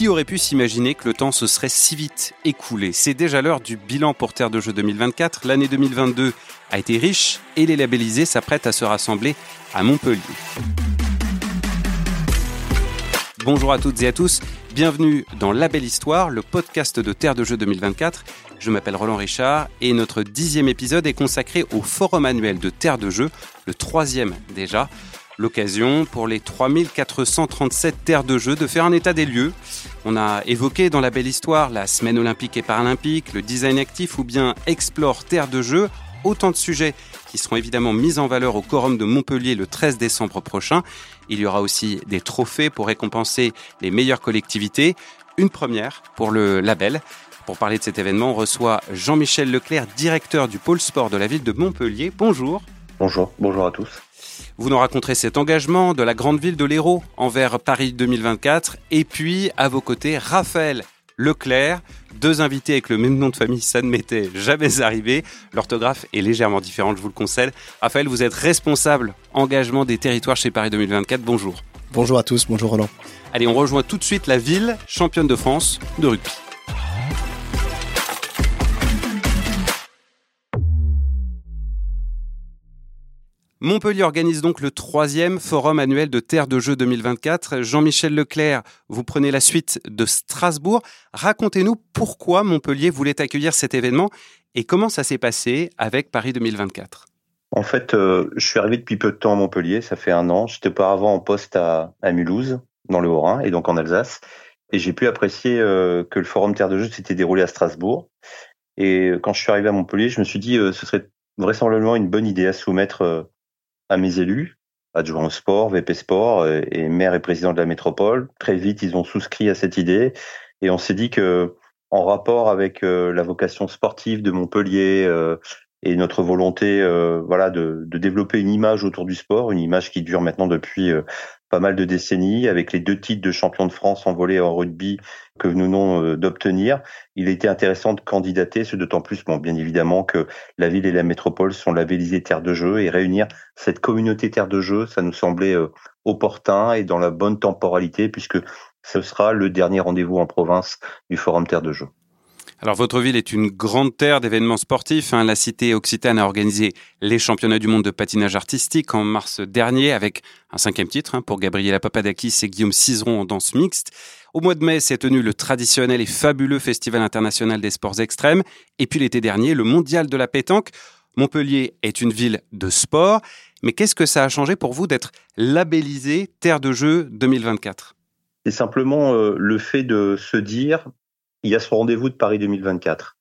Qui aurait pu s'imaginer que le temps se serait si vite écoulé? C'est déjà l'heure du bilan pour Terre de Jeux 2024. L'année 2022 a été riche et les labellisés s'apprêtent à se rassembler à Montpellier. Bonjour à toutes et à tous, bienvenue dans La Belle Histoire, le podcast de Terre de Jeux 2024. Je m'appelle Roland Richard et notre dixième épisode est consacré au forum annuel de Terre de Jeux, le troisième déjà. L'occasion pour les 3437 terres de jeu de faire un état des lieux. On a évoqué dans la belle histoire la semaine olympique et paralympique, le design actif ou bien Explore Terre de jeu. Autant de sujets qui seront évidemment mis en valeur au Quorum de Montpellier le 13 décembre prochain. Il y aura aussi des trophées pour récompenser les meilleures collectivités. Une première pour le label. Pour parler de cet événement, on reçoit Jean-Michel Leclerc, directeur du pôle sport de la ville de Montpellier. Bonjour. Bonjour, bonjour à tous. Vous nous raconterez cet engagement de la grande ville de l'Hérault envers Paris 2024. Et puis, à vos côtés, Raphaël Leclerc, deux invités avec le même nom de famille, ça ne m'était jamais arrivé. L'orthographe est légèrement différente, je vous le conseille. Raphaël, vous êtes responsable engagement des territoires chez Paris 2024. Bonjour. Bonjour à tous, bonjour Roland. Allez, on rejoint tout de suite la ville championne de France de rugby. Montpellier organise donc le troisième forum annuel de Terre de Jeux 2024. Jean-Michel Leclerc, vous prenez la suite de Strasbourg. Racontez-nous pourquoi Montpellier voulait accueillir cet événement et comment ça s'est passé avec Paris 2024. En fait, euh, je suis arrivé depuis peu de temps à Montpellier, ça fait un an. J'étais auparavant en poste à, Mulhouse, dans le Haut-Rhin, et donc en Alsace. Et j'ai pu apprécier euh, que le forum Terre de Jeux s'était déroulé à Strasbourg. Et quand je suis arrivé à Montpellier, je me suis dit euh, ce serait vraisemblablement une bonne idée à soumettre à mes élus, adjoint au sport, VP Sport euh, et maire et président de la métropole. Très vite, ils ont souscrit à cette idée et on s'est dit que en rapport avec euh, la vocation sportive de Montpellier euh, et notre volonté voilà de, de, développer une image autour du sport, une image qui dure maintenant depuis pas mal de décennies, avec les deux titres de champion de France en volley en rugby que nous venons euh, d'obtenir, il était intéressant de candidater, ce d'autant plus, bon, bien évidemment, que la ville et la métropole sont labellisées terre de jeu et réunir cette communauté terre de jeu, ça nous semblait euh, opportun et dans la bonne temporalité puisque ce sera le dernier rendez-vous en province du Forum Terre de Jeu. Alors votre ville est une grande terre d'événements sportifs. Hein. La cité occitane a organisé les championnats du monde de patinage artistique en mars dernier avec un cinquième titre hein, pour Gabriela Papadakis et Guillaume Cizeron en danse mixte. Au mois de mai s'est tenu le traditionnel et fabuleux Festival international des sports extrêmes. Et puis l'été dernier, le mondial de la pétanque. Montpellier est une ville de sport. Mais qu'est-ce que ça a changé pour vous d'être labellisé Terre de Jeux 2024 C'est simplement euh, le fait de se dire il y a ce rendez-vous de Paris 2024.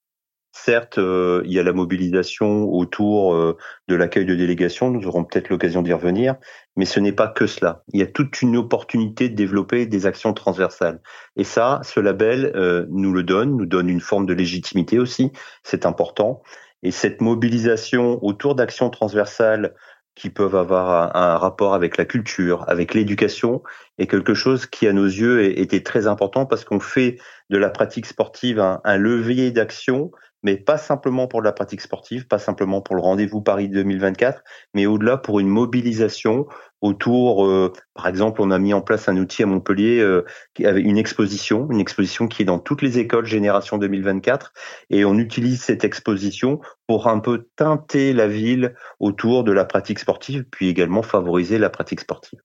Certes, euh, il y a la mobilisation autour euh, de l'accueil de délégations, nous aurons peut-être l'occasion d'y revenir, mais ce n'est pas que cela. Il y a toute une opportunité de développer des actions transversales. Et ça, ce label euh, nous le donne, nous donne une forme de légitimité aussi, c'est important. Et cette mobilisation autour d'actions transversales qui peuvent avoir un, rapport avec la culture, avec l'éducation, est quelque chose qui, à nos yeux, était très important parce qu'on fait de la pratique sportive un levier d'action mais pas simplement pour la pratique sportive, pas simplement pour le rendez-vous Paris 2024, mais au-delà pour une mobilisation autour, euh, par exemple, on a mis en place un outil à Montpellier euh, une exposition, une exposition qui est dans toutes les écoles Génération 2024, et on utilise cette exposition pour un peu teinter la ville autour de la pratique sportive, puis également favoriser la pratique sportive.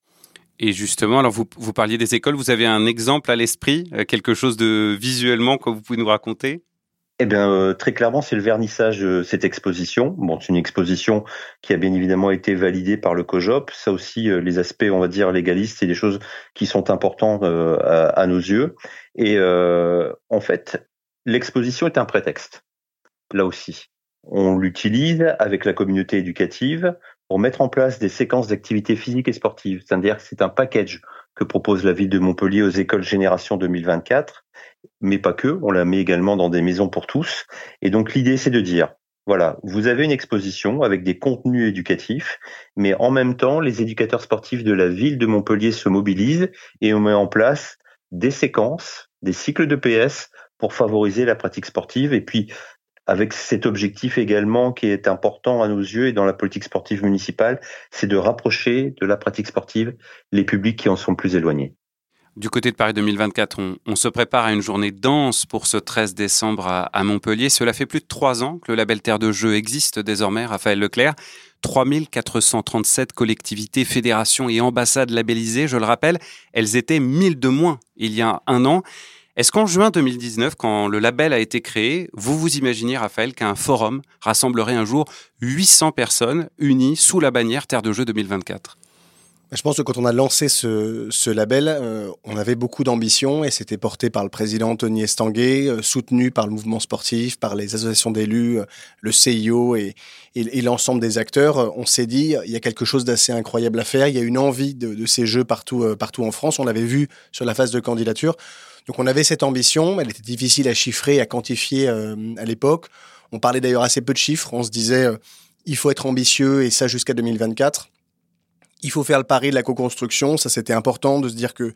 Et justement, alors vous, vous parliez des écoles, vous avez un exemple à l'esprit, euh, quelque chose de visuellement que vous pouvez nous raconter? Eh bien, euh, très clairement, c'est le vernissage de cette exposition. Bon, c'est une exposition qui a bien évidemment été validée par le COJOP. Ça aussi, euh, les aspects, on va dire, légalistes, c'est des choses qui sont importantes euh, à, nos yeux. Et en fait, l'exposition est un prétexte. Là aussi, on l'utilise avec la communauté éducative pour mettre en place des séquences d'activités physiques et sportives. C'est-à-dire que c'est un package que propose la ville de Montpellier aux écoles Génération 2024, mais pas que, on la met également dans des maisons pour tous. Et donc l'idée, c'est de dire, voilà, vous avez une exposition avec des contenus éducatifs, mais en même temps, les éducateurs sportifs de la ville de Montpellier se mobilisent et on met en place des séquences, des cycles de PS pour favoriser la pratique sportive. Et puis, avec cet objectif également qui est important à nos yeux et dans la politique sportive municipale, c'est de rapprocher de la pratique sportive les publics qui en sont plus éloignés. Du côté de Paris 2024, on, se prépare à une journée dense pour ce 13 décembre à, Montpellier. Cela fait plus de trois ans que le label Terre de Jeux existe désormais, Raphaël Leclerc. 3437 collectivités, fédérations et ambassades labellisées, je le rappelle, elles étaient 1000 de moins il y a un an. Est-ce qu'en juin 2019, quand le label a été créé, vous vous imaginez, Raphaël, qu'un forum rassemblerait un jour 800 personnes unies sous la bannière Terre de Jeux 2024 je pense que quand on a lancé ce, label, euh, on avait beaucoup d'ambition et c'était porté par le président Anthony Estanguet, euh, soutenu par le mouvement sportif, par les associations d'élus, euh, le CIO et, l'ensemble des acteurs. On s'est dit, il y a quelque chose d'assez incroyable à faire. Il y a une envie de, ces jeux partout, partout en France. On l'avait vu sur la phase de candidature. Donc on avait cette ambition. Elle était difficile à chiffrer, à quantifier à l'époque. On parlait d'ailleurs assez peu de chiffres. On se disait, il faut être ambitieux et ça jusqu'à 2024 il faut faire le pari de la co-construction. Ça, c'était important de se dire que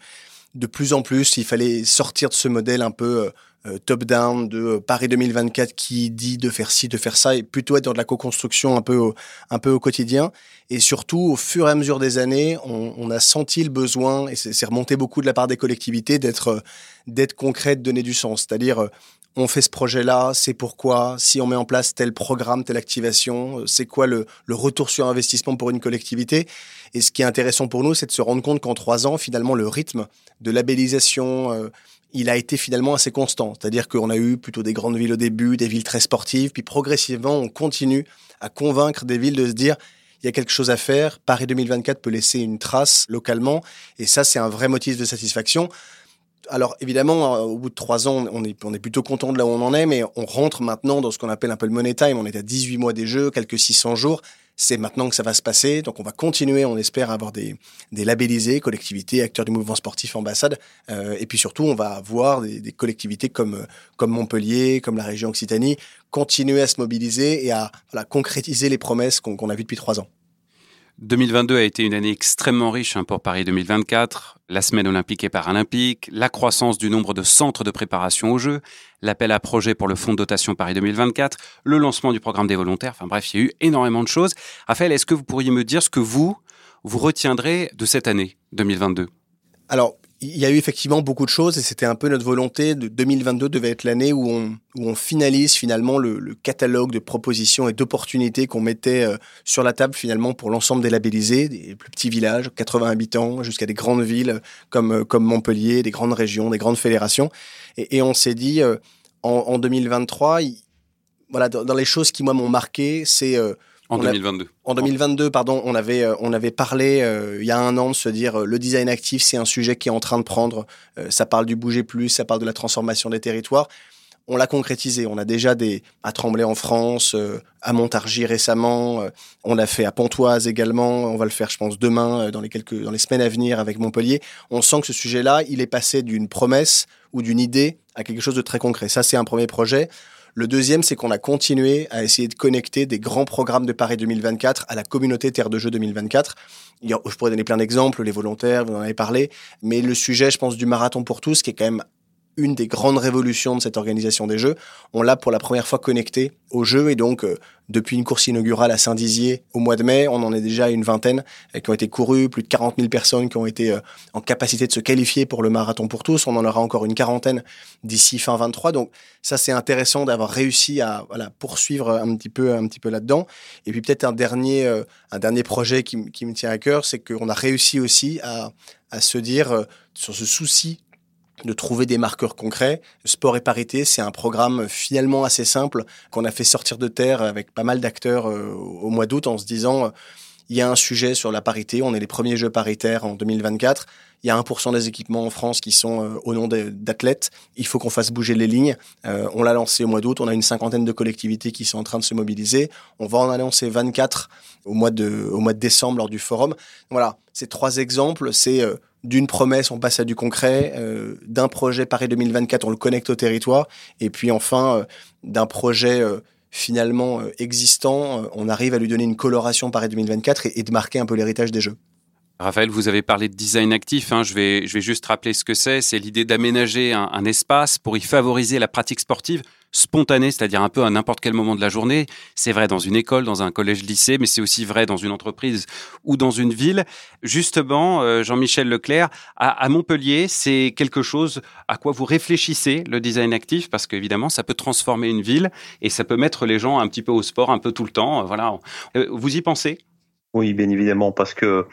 de plus en plus, il fallait sortir de ce modèle un peu euh, euh, top-down de euh, Paris 2024 qui dit de faire ci, de faire ça, et plutôt être dans de la co-construction un peu, au, un peu au quotidien. Et surtout, au fur et à mesure des années, on, a senti le besoin, et c'est remonté beaucoup de la part des collectivités, d'être d'être concret, de donner du sens. C'est-à-dire, on fait ce projet-là, c'est pourquoi, si on met en place tel programme, telle activation, c'est quoi le, le, retour sur investissement pour une collectivité? Et ce qui est intéressant pour nous, c'est de se rendre compte qu'en trois ans, finalement, le rythme de labellisation, euh, il a été finalement assez constant. C'est-à-dire qu'on a eu plutôt des grandes villes au début, des villes très sportives, puis progressivement, on continue à convaincre des villes de se dire, il y a quelque chose à faire. Paris 2024 peut laisser une trace localement. Et ça, c'est un vrai motif de satisfaction alors évidemment, euh, au bout de trois ans, on est, on est plutôt content de là où on en est, mais on rentre maintenant dans ce qu'on appelle un peu le money time. On est à 18 mois des jeux, quelques 600 jours. C'est maintenant que ça va se passer. Donc on va continuer, on espère avoir des, des labellisés, collectivités, acteurs du mouvement sportif, ambassades. Euh, et puis surtout, on va avoir des, collectivités comme, comme Montpellier, comme la région Occitanie, continuer à se mobiliser et à concrétiser les promesses qu'on a vues depuis trois ans. 2022 a été une année extrêmement riche hein, pour Paris 2024. La semaine olympique et paralympique, la croissance du nombre de centres de préparation aux Jeux, l'appel à projet pour le fonds de dotation Paris 2024, le lancement du programme des volontaires. Enfin bref, il y a eu énormément de choses. Raphaël, est-ce que vous pourriez me dire ce que vous, vous retiendrez de cette année 2022 Alors, il y a eu effectivement beaucoup de choses et c'était un peu notre volonté de 2022 devait être l'année où on, où on finalise finalement le, catalogue de propositions et d'opportunités qu'on mettait euh, sur la table finalement pour l'ensemble des labellisés, des plus petits villages, 80 habitants, jusqu'à des grandes villes comme, euh, comme Montpellier, des grandes régions, des grandes fédérations. Et, on s'est dit euh, en, en, 2023, voilà, dans, dans, les choses qui moi m'ont marqué, c'est en 2022. en 2022, pardon, on avait, euh, on avait parlé euh, il y a un an de se dire euh, le design actif, c'est un sujet qui est en train de prendre. ça parle du bouger plus, ça parle de la transformation des territoires. On l'a concrétisé. On a déjà des à Tremblay en France, à Montargis récemment. on l'a fait à Pontoise également. On va le faire, je pense, demain dans les quelques dans les semaines à venir avec Montpellier. On sent que ce sujet-là, il est passé d'une promesse ou d'une idée à quelque chose de très concret. Ça, c'est un premier projet. Le deuxième, c'est qu'on a continué à essayer de connecter des grands programmes de Paris 2024 à la communauté Terre de Jeux 2024. Je pourrais donner plein d'exemples, les volontaires, vous en avez parlé, mais le sujet, je pense, du marathon pour tous, qui est quand même une des grandes révolutions de cette organisation des Jeux. On l'a pour la première fois connecté aux Jeux et donc euh, depuis une course inaugurale à Saint-Dizier au mois de mai, on en est déjà à une vingtaine euh, qui ont été courues, plus de 40 000 personnes qui ont été euh, en capacité de se qualifier pour le marathon pour tous. On en aura encore une quarantaine d'ici fin 23. Donc ça c'est intéressant d'avoir réussi à voilà, poursuivre un petit peu un petit peu là-dedans. Et puis peut-être un dernier un dernier projet qui, qui me tient à cœur, c'est qu'on a réussi aussi à à se dire sur ce souci de trouver des marqueurs concrets. Sport et parité, c'est un programme finalement assez simple qu'on a fait sortir de terre avec pas mal d'acteurs euh, au mois d'août en se disant euh, il y a un sujet sur la parité, on est les premiers jeux paritaires en 2024. Il y a 1% des équipements en France qui sont euh, au nom d'athlètes. Il faut qu'on fasse bouger les lignes. on l'a lancé au mois d'août. On a une cinquantaine de collectivités qui sont en train de se mobiliser. On va en annoncer 24 au mois de, au mois de décembre lors du forum. Voilà, ces trois exemples, c'est d'une promesse, on passe à du concret, euh, d'un projet Paris 2024, on le connecte au territoire, et puis enfin, euh, d'un projet euh, finalement existant, on arrive à lui donner une coloration Paris 2024 et, de marquer un peu l'héritage des Jeux. Raphaël, vous avez parlé de design actif. Hein. Je, vais, je vais juste rappeler ce que c'est. C'est l'idée d'aménager un, espace pour y favoriser la pratique sportive spontané, c'est-à-dire un peu à n'importe quel moment de la journée. C'est vrai dans une école, dans un collège-lycée, mais c'est aussi vrai dans une entreprise ou dans une ville. Justement, euh, Jean-Michel Leclerc, à, Montpellier, c'est quelque chose à quoi vous réfléchissez, le design actif, parce qu'évidemment, ça peut transformer une ville et ça peut mettre les gens un petit peu au sport, un peu tout le temps. Voilà. Euh, vous y pensez? Oui, bien évidemment, parce que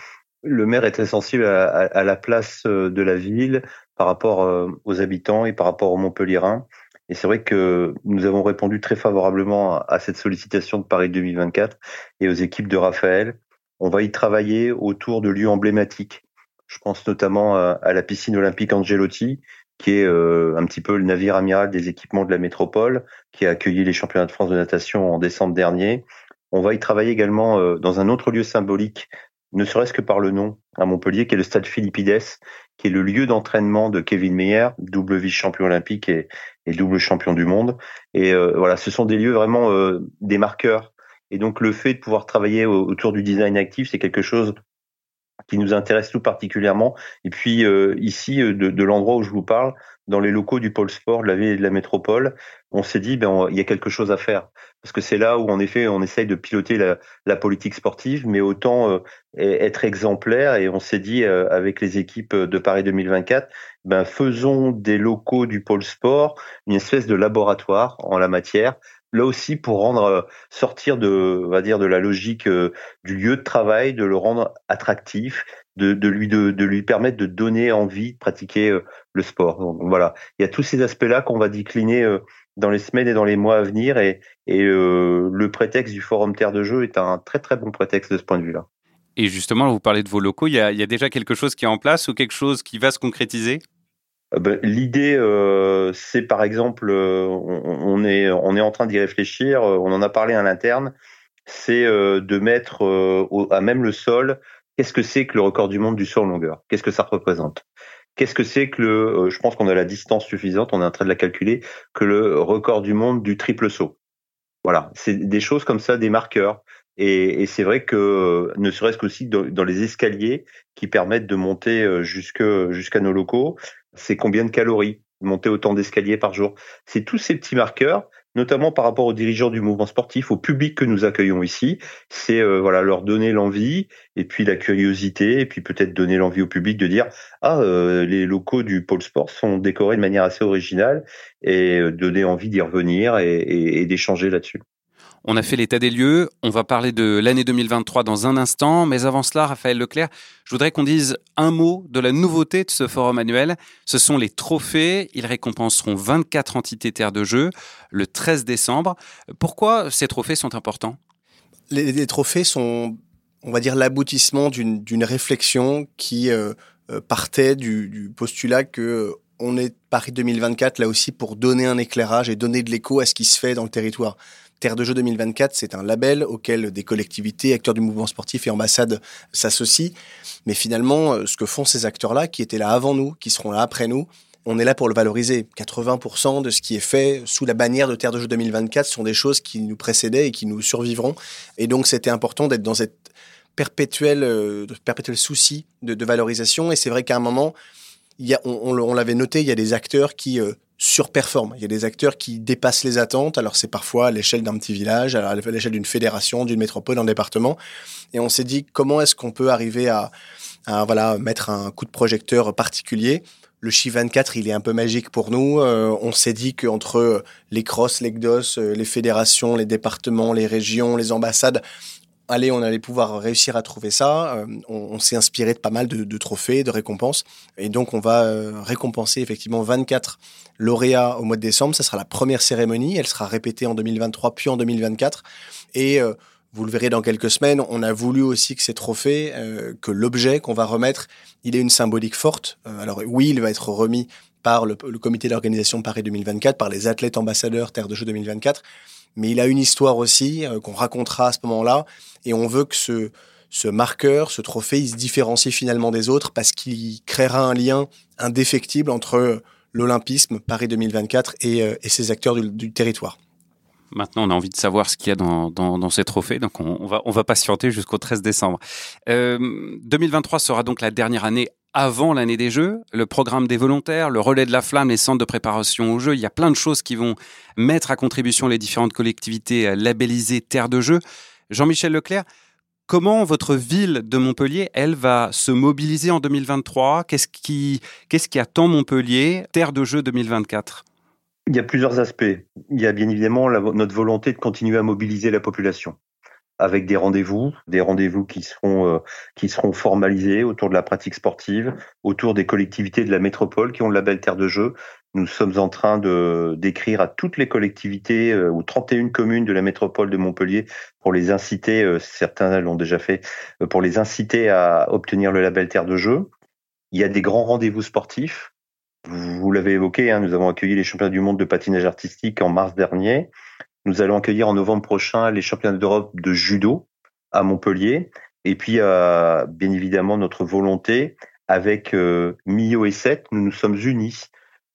le maire est très sensible à, la place euh, de la ville par rapport aux habitants et par rapport aux Montpellierins. Et c'est vrai que nous avons répondu très favorablement à cette sollicitation de Paris 2024 et aux équipes de Raphaël. On va y travailler autour de lieux emblématiques. Je pense notamment à, la piscine olympique Angelotti, qui est euh, un petit peu le navire amiral des équipements de la métropole, qui a accueilli les championnats de France de natation en décembre dernier. On va y travailler également euh, dans un autre lieu symbolique, ne serait-ce que par le nom, à Montpellier, qui est le stade Philippides, qui est le lieu d'entraînement de Kevin Meyer, double vice-champion olympique et, double champion du monde. Et euh, voilà, ce sont des lieux vraiment euh, des marqueurs. Et donc le fait de pouvoir travailler autour du design actif, c'est quelque chose qui nous intéresse tout particulièrement. Et puis euh, ici, de, de l'endroit où je vous parle, dans les locaux du pôle sport de la ville et de la métropole, on s'est dit ben il y a quelque chose à faire parce que c'est là où en effet on essaye de piloter la, la politique sportive, mais autant euh, être exemplaire. Et on s'est dit euh, avec les équipes de Paris 2024, ben faisons des locaux du pôle sport une espèce de laboratoire en la matière là aussi pour rendre euh, sortir de la logique euh, du lieu de travail de le rendre attractif de, lui permettre de donner envie de pratiquer euh, le sport. Il y a tous ces aspects là qu'on va décliner dans les semaines et dans les mois à venir et, le prétexte du forum terre de jeu est un très très bon prétexte de ce point de vue là et justement, vous parlez de vos locaux, il y, a, il y a déjà quelque chose qui est en place ou quelque chose qui va se concrétiser? L'idée, euh, c'est par exemple, euh, on, est on est en train d'y réfléchir. On en a parlé à l'interne. C'est de mettre à même le sol. Qu'est-ce que c'est que le record du monde du saut en longueur? Qu'est-ce que ça représente? Qu'est-ce que c'est que le Je pense qu'on a la distance suffisante. On est en train de la calculer. Que le record du monde du triple saut? Voilà, c'est des choses comme ça, des marqueurs. Et, c'est vrai que ne serait-ce qu'aussi dans, les escaliers qui permettent de monter jusque jusqu'à nos locaux, c'est combien de calories monter autant d'escaliers par jour? C'est tous ces petits marqueurs, notamment par rapport aux dirigeants du mouvement sportif, au public que nous accueillons ici. C'est euh, voilà leur donner l'envie et puis la curiosité et puis peut-être donner l'envie au public de dire ah euh, les locaux du pôle sport sont décorés de manière assez originale et euh, donner envie d'y revenir et d'échanger là-dessus. On a fait l'état des lieux. On va parler de l'année 2023 dans un instant. Mais avant cela, Raphaël Leclerc, je voudrais qu'on dise un mot de la nouveauté de ce forum annuel. Ce sont les trophées. Ils récompenseront 24 entités terres de jeu le 13 décembre. Pourquoi ces trophées sont importants? Les, trophées sont, on va dire, l'aboutissement d'une réflexion qui euh, euh, partait du, postulat que euh, on est Paris 2024 là aussi pour donner un éclairage et donner de l'écho à ce qui se fait dans le territoire. Terre de Jeux 2024, c'est un label auquel des collectivités, acteurs du mouvement sportif et ambassades s'associent. Mais finalement, euh, ce que font ces acteurs-là, qui étaient là avant nous, qui seront là après nous, on est là pour le valoriser. 80% de ce qui est fait sous la bannière de Terre de Jeux 2024 sont des choses qui nous précédaient et qui nous survivront. Et donc, c'était important d'être dans cette euh, perpétuel souci de, valorisation. Et c'est vrai qu'à un moment, on, l'avait noté, il y a des acteurs qui euh, surperforment. Il y a des acteurs qui dépassent les attentes. Alors c'est parfois à l'échelle d'un petit village, à l'échelle d'une fédération, d'une métropole, d'un département. Et on s'est dit comment est-ce qu'on peut arriver à, voilà mettre un coup de projecteur particulier? Le chiffre 24, il est un peu magique pour nous. Euh, on s'est dit qu'entre les crosses, les GDOS, euh, les fédérations, les départements, les régions, les ambassades, allez, on allait pouvoir réussir à trouver ça. Euh, on, s'est inspiré de pas mal de, trophées, de récompenses. Et donc, on va euh, récompenser effectivement 24 lauréats au mois de décembre. Ça sera la première cérémonie. Elle sera répétée en 2023 puis en 2024. Et euh, vous le verrez dans quelques semaines, on a voulu aussi que ces trophées, que l'objet qu'on va remettre, il ait une symbolique forte. alors oui, il va être remis par le, le comité d'organisation Paris 2024, par les athlètes ambassadeurs Terre de Jeux 2024 mais il a une histoire aussi euh, qu'on racontera à ce moment-là, et on veut que ce, ce marqueur, ce trophée, il se différencie finalement des autres parce qu'il créera un lien indéfectible entre l'Olympisme Paris 2024 et, euh, et ses acteurs du, territoire. Maintenant, on a envie de savoir ce qu'il y a dans, dans, ces trophées, donc on, va, on va patienter jusqu'au 13 décembre. Euh, 2023 sera donc la dernière année avant l'année des Jeux, le programme des volontaires, le relais de la flamme, les centres de préparation aux Jeux. Il y a plein de choses qui vont mettre à contribution les différentes collectivités labellisées Terre de Jeux. Jean-Michel Leclerc, comment votre ville de Montpellier, elle, va se mobiliser en 2023 Qu'est-ce qui, qu'est-ce qui attend Montpellier, Terre de Jeux 2024 Il y a plusieurs aspects. Il y a bien évidemment notre volonté de continuer à mobiliser la population avec des rendez-vous, des rendez-vous qui seront euh, qui seront formalisés autour de la pratique sportive, autour des collectivités de la métropole qui ont le label Terre de Jeu. Nous sommes en train de d'écrire à toutes les collectivités euh, ou 31 communes de la métropole de Montpellier pour les inciter, euh, certains l'ont déjà fait, pour les inciter à obtenir le label Terre de Jeu. Il y a des grands rendez-vous sportifs. Vous, l'avez évoqué, hein, nous avons accueilli les championnats du monde de patinage artistique en mars dernier. Nous allons accueillir en novembre prochain les championnats d'Europe de judo à Montpellier. Et puis, euh, bien évidemment, notre volonté avec euh, Mio et 7, nous nous sommes unis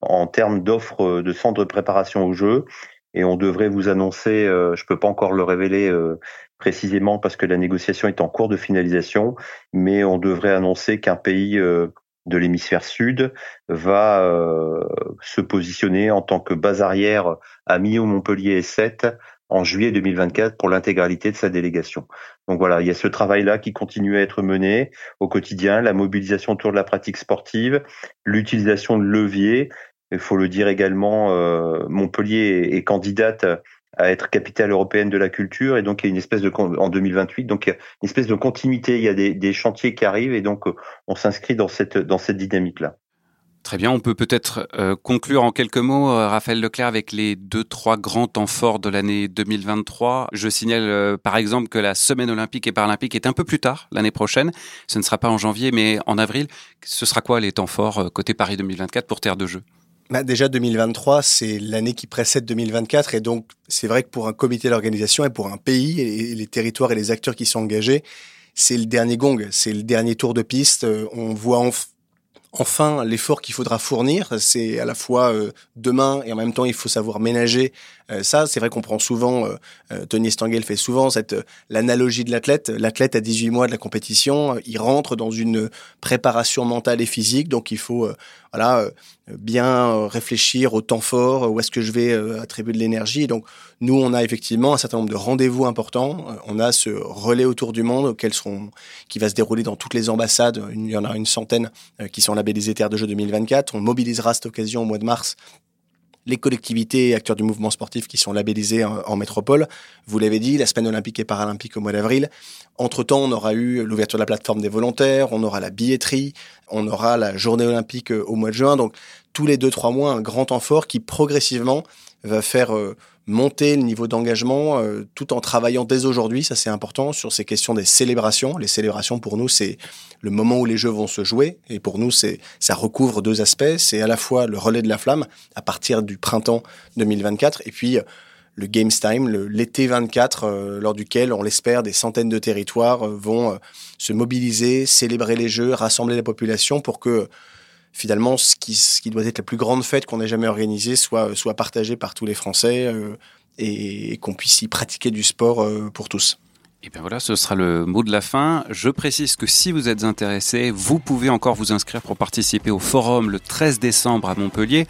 en termes d'offres de centres de préparation au jeu. Et on devrait vous annoncer, euh, je peux pas encore le révéler euh, précisément parce que la négociation est en cours de finalisation, mais on devrait annoncer qu'un pays de l'hémisphère sud va euh, se positionner en tant que base arrière à Millau, Montpellier et 7 en juillet 2024 pour l'intégralité de sa délégation. Donc voilà, il y a ce travail-là qui continue à être mené au quotidien, la mobilisation autour de la pratique sportive, l'utilisation de leviers. Il faut le dire également, euh, Montpellier est candidate à être capitale européenne de la culture et donc il y a une espèce de en 2028 donc une espèce de continuité il y a des, des chantiers qui arrivent et donc on s'inscrit dans cette dans cette dynamique là Très bien, on peut peut-être euh, conclure en quelques mots, euh, Raphaël Leclerc, avec les deux, trois grands temps forts de l'année 2023. Je signale euh, par exemple que la semaine olympique et paralympique est un peu plus tard l'année prochaine. Ce ne sera pas en janvier, mais en avril. Ce sera quoi les temps forts côté Paris 2024 pour Terre de Jeux? Bah déjà 2023, c'est l'année qui précède 2024 et donc c'est vrai que pour un comité d'organisation et pour un pays et les territoires et les acteurs qui sont engagés, c'est le dernier gong, c'est le dernier tour de piste. Euh, on voit enfin l'effort qu'il faudra fournir. C'est à la fois euh, demain et en même temps il faut savoir ménager euh, ça. C'est vrai qu'on prend souvent, Tony Stangel fait souvent cette l'analogie de l'athlète. L'athlète à 18 mois de la compétition, il rentre dans une préparation mentale et physique, donc il faut voilà bien euh, réfléchir au temps fort, où est-ce que je vais euh, attribuer de l'énergie. Donc nous, on a effectivement un certain nombre de rendez-vous importants. Euh, on a ce relais autour du monde auquel seront, qui va se dérouler dans toutes les ambassades. Il y en a une centaine qui sont labellisées Terre de Jeux 2024. On mobilisera cette occasion au mois de mars les collectivités et acteurs du mouvement sportif qui sont labellisés en, métropole. Vous l'avez dit, la semaine olympique et paralympique au mois d'avril. Entre-temps, on aura eu l'ouverture de la plateforme des volontaires, on aura la billetterie, on aura la journée olympique au mois de juin. Donc tous les deux, trois mois un grand temps fort qui progressivement va faire euh, monter le niveau d'engagement euh, tout en travaillant dès aujourd'hui, ça c'est important, sur ces questions des célébrations. Les célébrations pour nous c'est le moment où les jeux vont se jouer et pour nous c'est ça recouvre deux aspects, c'est à la fois le relais de la flamme à partir du printemps 2024 et puis euh, le Games Time, l'été 24, lors duquel, on l'espère, des centaines de territoires vont se mobiliser, célébrer les Jeux, rassembler la population pour que finalement, ce qui, doit être la plus grande fête qu'on ait jamais organisée soit, soit partagée par tous les Français euh, et, qu'on puisse y pratiquer du sport euh, pour tous. Et bien voilà, ce sera le mot de la fin. Je précise que si vous êtes intéressé, vous pouvez encore vous inscrire pour participer au forum le 13 décembre à Montpellier.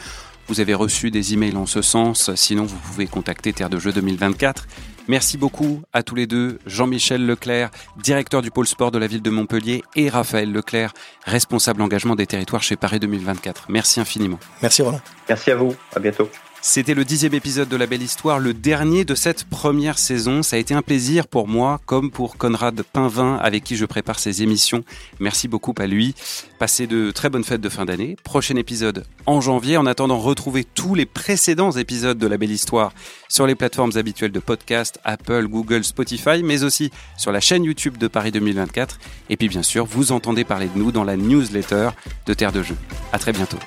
Vous avez reçu des emails en ce sens, sinon vous pouvez contacter Terre de Jeux 2024 Merci beaucoup à tous les deux, Jean-Michel Leclerc, directeur du pôle sport de la ville de Montpellier, et Raphaël Leclerc, responsable engagement des territoires chez Paris 2024. Merci infiniment. Merci Roland. Merci à vous, à bientôt. C'était le dixième épisode de La Belle Histoire, le dernier de cette première saison. Ça a été un plaisir pour moi, comme pour Conrad Pinvin, avec qui je prépare ces émissions. Merci beaucoup à lui. Passez de très bonnes fêtes de fin d'année. Prochain épisode en janvier. En attendant, retrouvez tous les précédents épisodes de La Belle Histoire sur les plateformes habituelles de podcast, Apple, Google, Spotify, mais aussi sur la chaîne YouTube de Paris 2024. Et puis bien sûr, vous entendez parler de nous dans la newsletter de Terre de Jeux. À très bientôt.